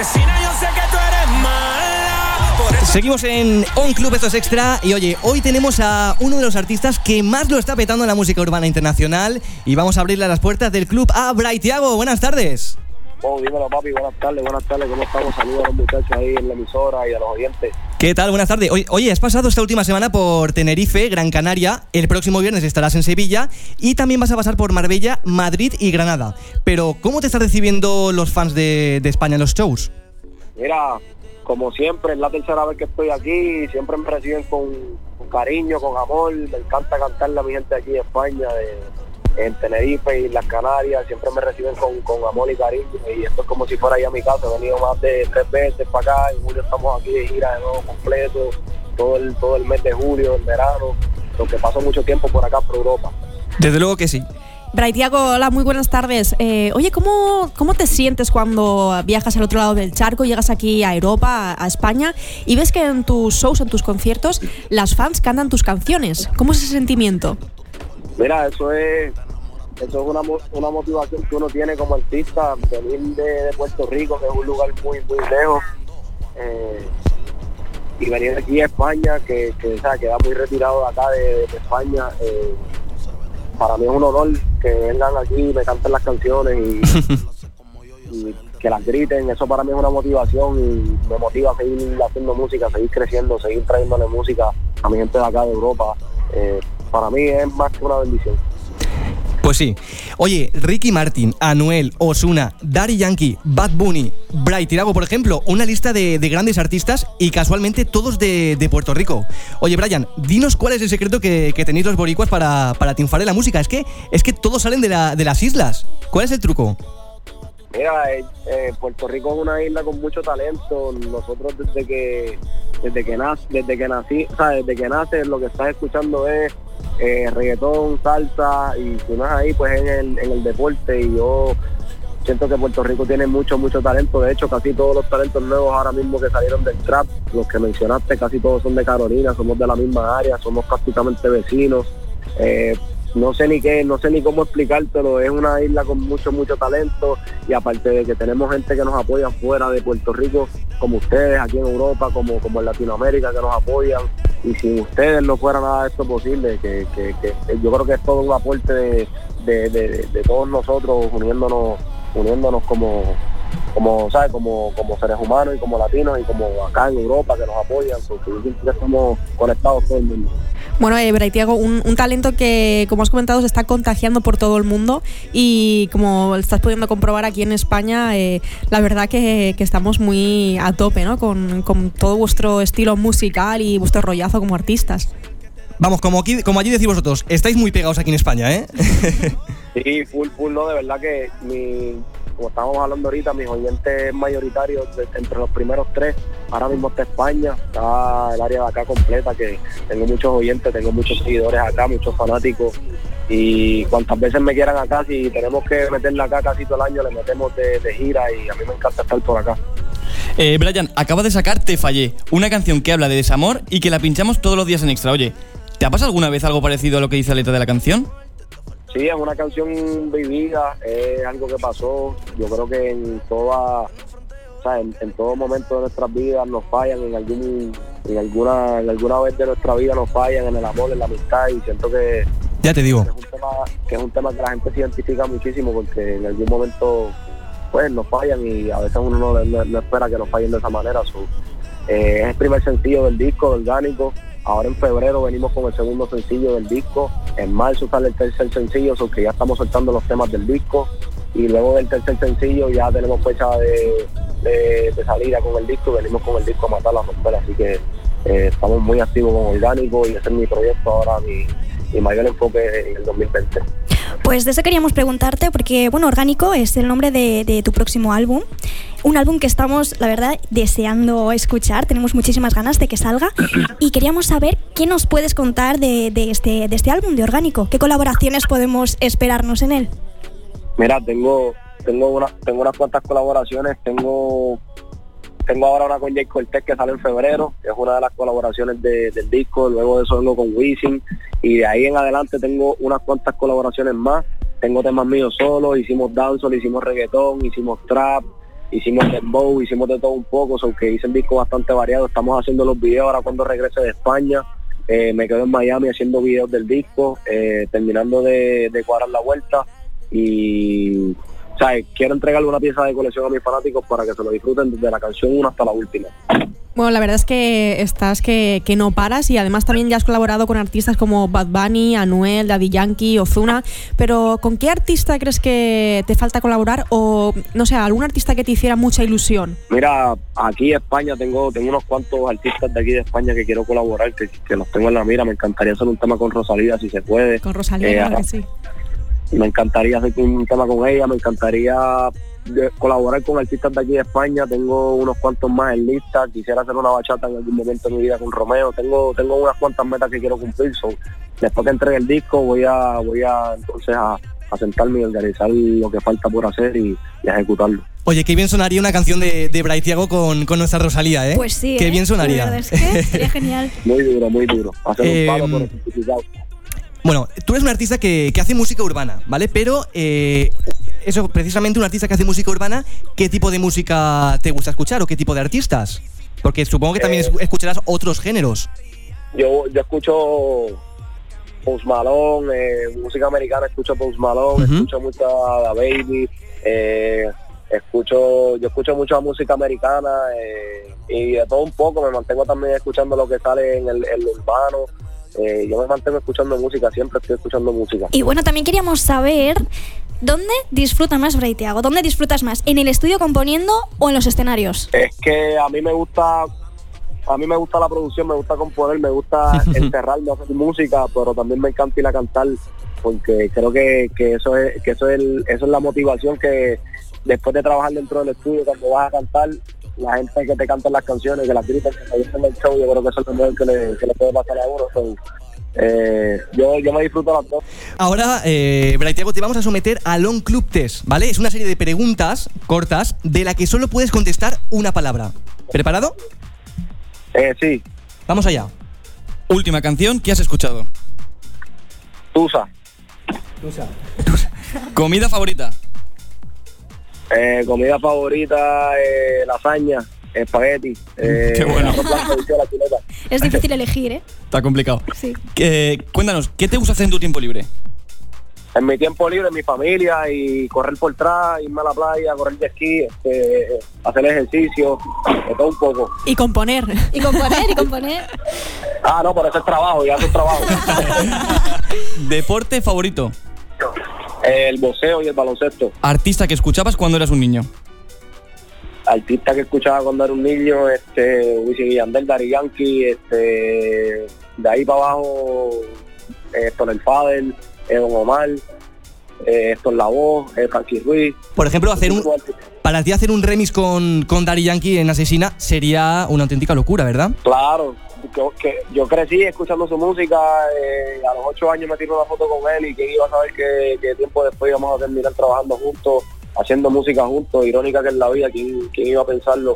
asesina, yo sé que tú eres mala. Seguimos en On Club, esto es extra. Y oye, hoy tenemos a uno de los artistas que más lo está petando en la música urbana internacional. Y vamos a abrirle las puertas del club a Thiago. Buenas tardes. Oh, dímelo, papi. Buenas tardes, buenas tardes. ¿Cómo estamos? Saludos a los muchachos ahí en la emisora y a los oyentes. ¿Qué tal? Buenas tardes. Oye, has pasado esta última semana por Tenerife, Gran Canaria. El próximo viernes estarás en Sevilla. Y también vas a pasar por Marbella, Madrid y Granada. Pero, ¿cómo te están recibiendo los fans de, de España en los shows? Mira, como siempre, es la tercera vez que estoy aquí. Siempre me reciben con, con cariño, con amor. Me encanta cantarle a mi gente aquí en España. de- en Tenerife y las Canarias siempre me reciben con, con amor y cariño y esto es como si fuera ya mi casa, he venido más de tres veces para acá, en julio estamos aquí de gira de nuevo completo, todo el, todo el mes de julio, el verano, lo que paso mucho tiempo por acá por Europa. Desde luego que sí. Braithiago, hola, muy buenas tardes. Eh, oye, ¿cómo, ¿cómo te sientes cuando viajas al otro lado del charco, llegas aquí a Europa, a, a España, y ves que en tus shows, en tus conciertos, las fans cantan tus canciones? ¿Cómo es ese sentimiento? Mira, eso es eso es una, una motivación que uno tiene como artista, venir de, de Puerto Rico, que es un lugar muy, muy lejos, eh, y venir aquí a España, que, que, o sea, queda muy retirado de acá de, de España. eh, para mí es un honor que vengan aquí, me canten las canciones y, y que las griten. Eso para mí es una motivación y me motiva a seguir haciendo música, seguir creciendo, seguir trayéndole música a mi gente de acá de Europa. Eh, para mí es más que una bendición. Pues sí. Oye, Ricky Martin, Anuel, Osuna, Daddy Yankee, Bad Bunny, Bright Tirago, por ejemplo, una lista de, de grandes artistas y casualmente todos de, Puerto Rico. Oye, Brian, dinos cuál es el secreto que, tenéis los boricuas para, para triunfar en la música. Es que, es que todos salen de, la- de las islas. ¿Cuál es el truco? Mira, eh, eh, Puerto Rico es una isla con mucho talento. Nosotros desde que desde que nace, desde que nací, desde que nace lo que estás escuchando es eh, reggaetón, salsa y si no es ahí, pues en el, en el deporte. Y yo siento que Puerto Rico tiene mucho, mucho talento. De hecho, casi todos los talentos nuevos ahora mismo que salieron del trap, los que mencionaste, casi todos son de Carolina, somos de la misma área, somos prácticamente vecinos. Eh, no sé ni qué, no sé ni cómo explicártelo, es una isla con mucho, mucho talento y aparte de que tenemos gente que nos apoya fuera de Puerto Rico, como ustedes aquí en Europa, como, como en Latinoamérica que nos apoyan y sin ustedes no fuera nada de esto posible, que, que- que yo creo que es todo un aporte de, de- de- todos nosotros uniéndonos, uniéndonos como, como, ¿sabes? Como, como seres humanos y como latinos y como acá en Europa que nos apoyan, porque estamos conectados todo el mundo. Bueno, eh, Braithiago, un, un talento que, como has comentado, se está contagiando por todo el mundo y como estás pudiendo comprobar aquí en España, eh, la verdad que, que estamos muy a tope, ¿no? Con, con todo vuestro estilo musical y vuestro rollazo como artistas. Vamos, como, aquí, como allí decís vosotros, estáis muy pegados aquí en España, ¿eh? Sí, full, full, no, de verdad que mi, como estábamos hablando ahorita, mis oyentes mayoritarios, entre los primeros tres, ahora mismo está España, está el área de acá completa, que tengo muchos oyentes, tengo muchos seguidores acá, muchos fanáticos, y cuantas veces me quieran acá, si tenemos que meterla acá casi todo el año, le metemos de, gira y a mí me encanta estar por acá. Eh, Brian, acaba de sacar Te Fallé, una canción que habla de desamor y que la pinchamos todos los días en extra. Oye, ¿te ha pasado alguna vez algo parecido a lo que dice la letra de la canción? Sí, es una canción vivida, es algo que pasó. Yo creo que en toda, o sea, en, en todo momento de nuestras vidas nos fallan, en algún, en alguna, en alguna vez de nuestra vida nos fallan en el amor, en la amistad y siento que Ya te digo. es un tema, que es un tema que la gente se identifica muchísimo porque en algún momento pues nos fallan y a veces uno no, no- no espera que nos fallen de esa manera. So, eh, es el primer sencillo del disco, de orgánico. Ahora en febrero venimos con el segundo sencillo del disco. En marzo sale el tercer sencillo, so que ya estamos soltando los temas del disco. Y luego del tercer sencillo ya tenemos fecha de, salida con el disco. Venimos con el disco a matar la frontera. Así que eh, estamos muy activos con orgánico y ese es mi proyecto ahora, mi, mi mayor enfoque en el 2020. Pues de eso queríamos preguntarte, porque, bueno, Orgánico es el nombre de, de tu próximo álbum. Un álbum que estamos, la verdad, deseando escuchar. Tenemos muchísimas ganas de que salga. Y queríamos saber qué nos puedes contar de, de este, de este álbum, de Orgánico. ¿Qué colaboraciones podemos esperarnos en él? Mira, tengo tengo una, tengo unas cuantas colaboraciones, tengo tengo ahora una con Jay Cortez que sale en febrero, que es una de las colaboraciones de- del disco, luego de eso vengo con Wisin y de ahí en adelante tengo unas cuantas colaboraciones más, tengo temas míos solos, hicimos dancehall, hicimos reggaetón, hicimos trap hicimos dembow, hicimos de todo un poco, so que hice un disco bastante variado. Estamos haciendo los videos ahora cuando regrese de España. Eh, me quedo en Miami haciendo videos del disco, eh, terminando de, de cuadrar la vuelta y ¿sabes? quiero entregarle una pieza de colección a mis fanáticos para que se lo disfruten desde la canción 1 hasta la última. Bueno, la verdad es que estás que, que no paras y además también ya has colaborado con artistas como Bad Bunny, Anuel, Daddy Yankee, Ozuna. Pero ¿con qué artista crees que te falta colaborar o, no sé, algún artista que te hiciera mucha ilusión? Mira, aquí en España tengo tengo unos cuantos artistas de aquí de España que quiero colaborar, que, que los tengo en la mira. Me encantaría hacer un tema con Rosalía si se puede. Con Rosalía, Eh, claro que sí. Me encantaría hacer un tema con ella, me encantaría de- colaborar con artistas de aquí de España, tengo unos cuantos más en lista, quisiera hacer una bachata en algún momento de mi vida con Romeo, tengo tengo unas cuantas metas que quiero cumplir, so, después que entregue el disco voy a voy a entonces a, a sentarme y organizar lo que falta por hacer y, y ejecutarlo. Oye, qué bien sonaría una canción de, de Bray Thiago con, con nuestra Rosalía, ¿eh? Pues sí. Qué ¿eh? bien La sonaría. verdad es que sería genial. Muy duro, muy duro. Hacer Eh, un palo por el certificado. Bueno, tú eres un artista que, que hace música urbana, ¿vale? Pero eh, eso, precisamente un artista que hace música urbana, ¿qué tipo de música te gusta escuchar o qué tipo de artistas? Porque supongo que también Eh, es- escucharás otros géneros. Yo, yo escucho Post Malone, eh, música americana, escucho Post Malone, Ujú. escucho mucha Da Baby, eh, escucho, yo escucho mucha música americana eh, y de todo un poco, me mantengo también escuchando lo que sale en el, en lo urbano, eh, yo me mantengo escuchando música, siempre estoy escuchando música. Y bueno, también queríamos saber dónde disfruta más Bray Thiago, dónde disfrutas más, en el estudio componiendo o en los escenarios. Es que a mí me gusta, a mí me gusta la producción, me gusta componer, me gusta enterrarme a hacer música, pero también me encanta ir a cantar porque creo que, que eso es que eso es el- eso es la motivación que después de trabajar dentro del estudio cuando vas a cantar la gente que te canta las canciones, que las gritan, que se dicen el show, yo creo que eso es lo mejor que le, que le puede pasar a uno. So, eh, yo, yo me disfruto las dos. Ahora, eh, te vamos a someter a Long Club Test, ¿vale? Es una serie de preguntas cortas de la que solo puedes contestar una palabra. ¿Preparado? Eh, sí, Vamos allá. Última canción que has escuchado. Tusa, Comida favorita. Eh, comida favorita, eh, lasaña, espagueti, eh, Qué bueno. blanco. Es difícil elegir, ¿eh? Está complicado. Sí. Eh, cuéntanos, ¿qué te gusta hacer en tu tiempo libre? en mi tiempo libre, mi familia y correr por atrás, irme a la playa, correr de esquí, este, hacer ejercicio, de todo un poco. Y componer. Y componer, y componer. Ah, no, pero eso es trabajo, ya es trabajo. Deporte favorito. El boxeo y el baloncesto. Artista que escuchabas cuando eras un niño. Artista que escuchaba cuando era un niño, este, Wisin y Yandel, Daddy Yankee, este, de ahí para abajo, eh, Héctor el Fadel, Don Omar, eh, Héctor La Voz, eh, Frankie Ruiz. Por ejemplo, hacer un, para ti hacer un remix con, con Daddy Yankee en Asesina sería una auténtica locura, ¿verdad? Claro, yo, que, yo crecí escuchando su música, eh, a los ocho años me tiré una foto con él y quién iba a saber que, tiempo después íbamos a terminar trabajando juntos, haciendo música juntos, irónica que es la vida, quién, quién iba a pensarlo.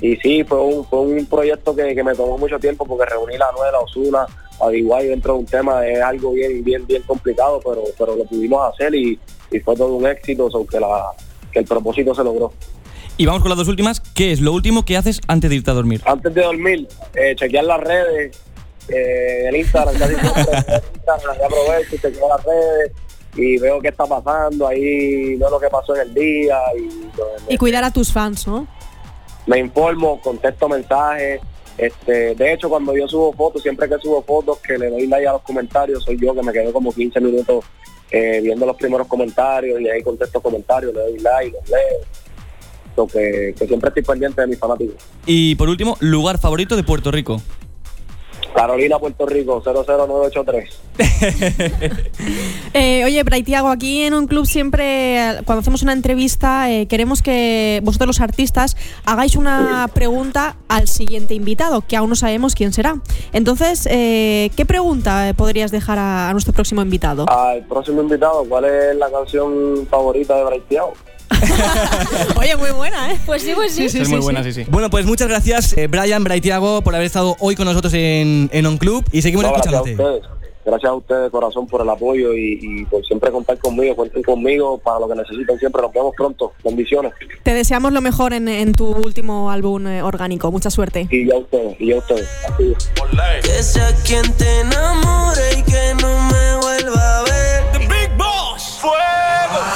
Y sí, fue un, fue un proyecto que, que me tomó mucho tiempo porque reuní la Anuel, a Osuna, a dentro de un tema es algo bien, bien, bien complicado, pero, pero lo pudimos hacer y, y fue todo un éxito, so que, la, el propósito se logró. Y vamos con las dos últimas. ¿Qué es lo último que haces antes de irte a dormir? antes de dormir, eh, chequear las redes, eh, el Instagram, casi siempre, el Instagram, ya aprovecho y chequeo las redes y veo qué está pasando, ahí veo lo que pasó en el día y lo- Y cuidar a tus fans, ¿no? me informo, contesto mensajes. Este, de hecho, cuando yo subo fotos, siempre que subo fotos, que le doy like a los comentarios, soy yo que me quedo como 15 minutos eh, viendo los primeros comentarios y ahí contesto comentarios, le doy like, los leo. So que, que siempre estoy pendiente de mis fanáticos. Y por último, lugar favorito de Puerto Rico. Carolina, Puerto Rico, 00983. Eh, oye, Bray Thiago, aquí en un club siempre, cuando hacemos una entrevista, eh, queremos que vosotros los artistas hagáis una pregunta al siguiente invitado, que aún no sabemos quién será. Entonces, eh, ¿qué pregunta eh, podrías dejar a, a nuestro próximo invitado? Al próximo invitado, ¿cuál es la canción favorita de Bray Thiago? Oye, muy buena, ¿eh? Pues sí, pues sí. sí, es muy buena, sí, sí. Bueno, pues muchas gracias, eh, Brian, Braithiago, por haber estado hoy con nosotros en, en On Club y seguimos no, escuchándote. Gracias a ustedes. Gracias a ustedes, corazón, por el apoyo y, y, por siempre contar conmigo. Cuenten conmigo para lo que necesiten siempre. Nos vemos pronto. Bendiciones. Te deseamos lo mejor en, en tu último álbum eh, orgánico. Mucha suerte. Y ya ustedes, y ya ustedes. Que sea quien te enamore y que no me vuelva a ver. The Big Boss. Fuego.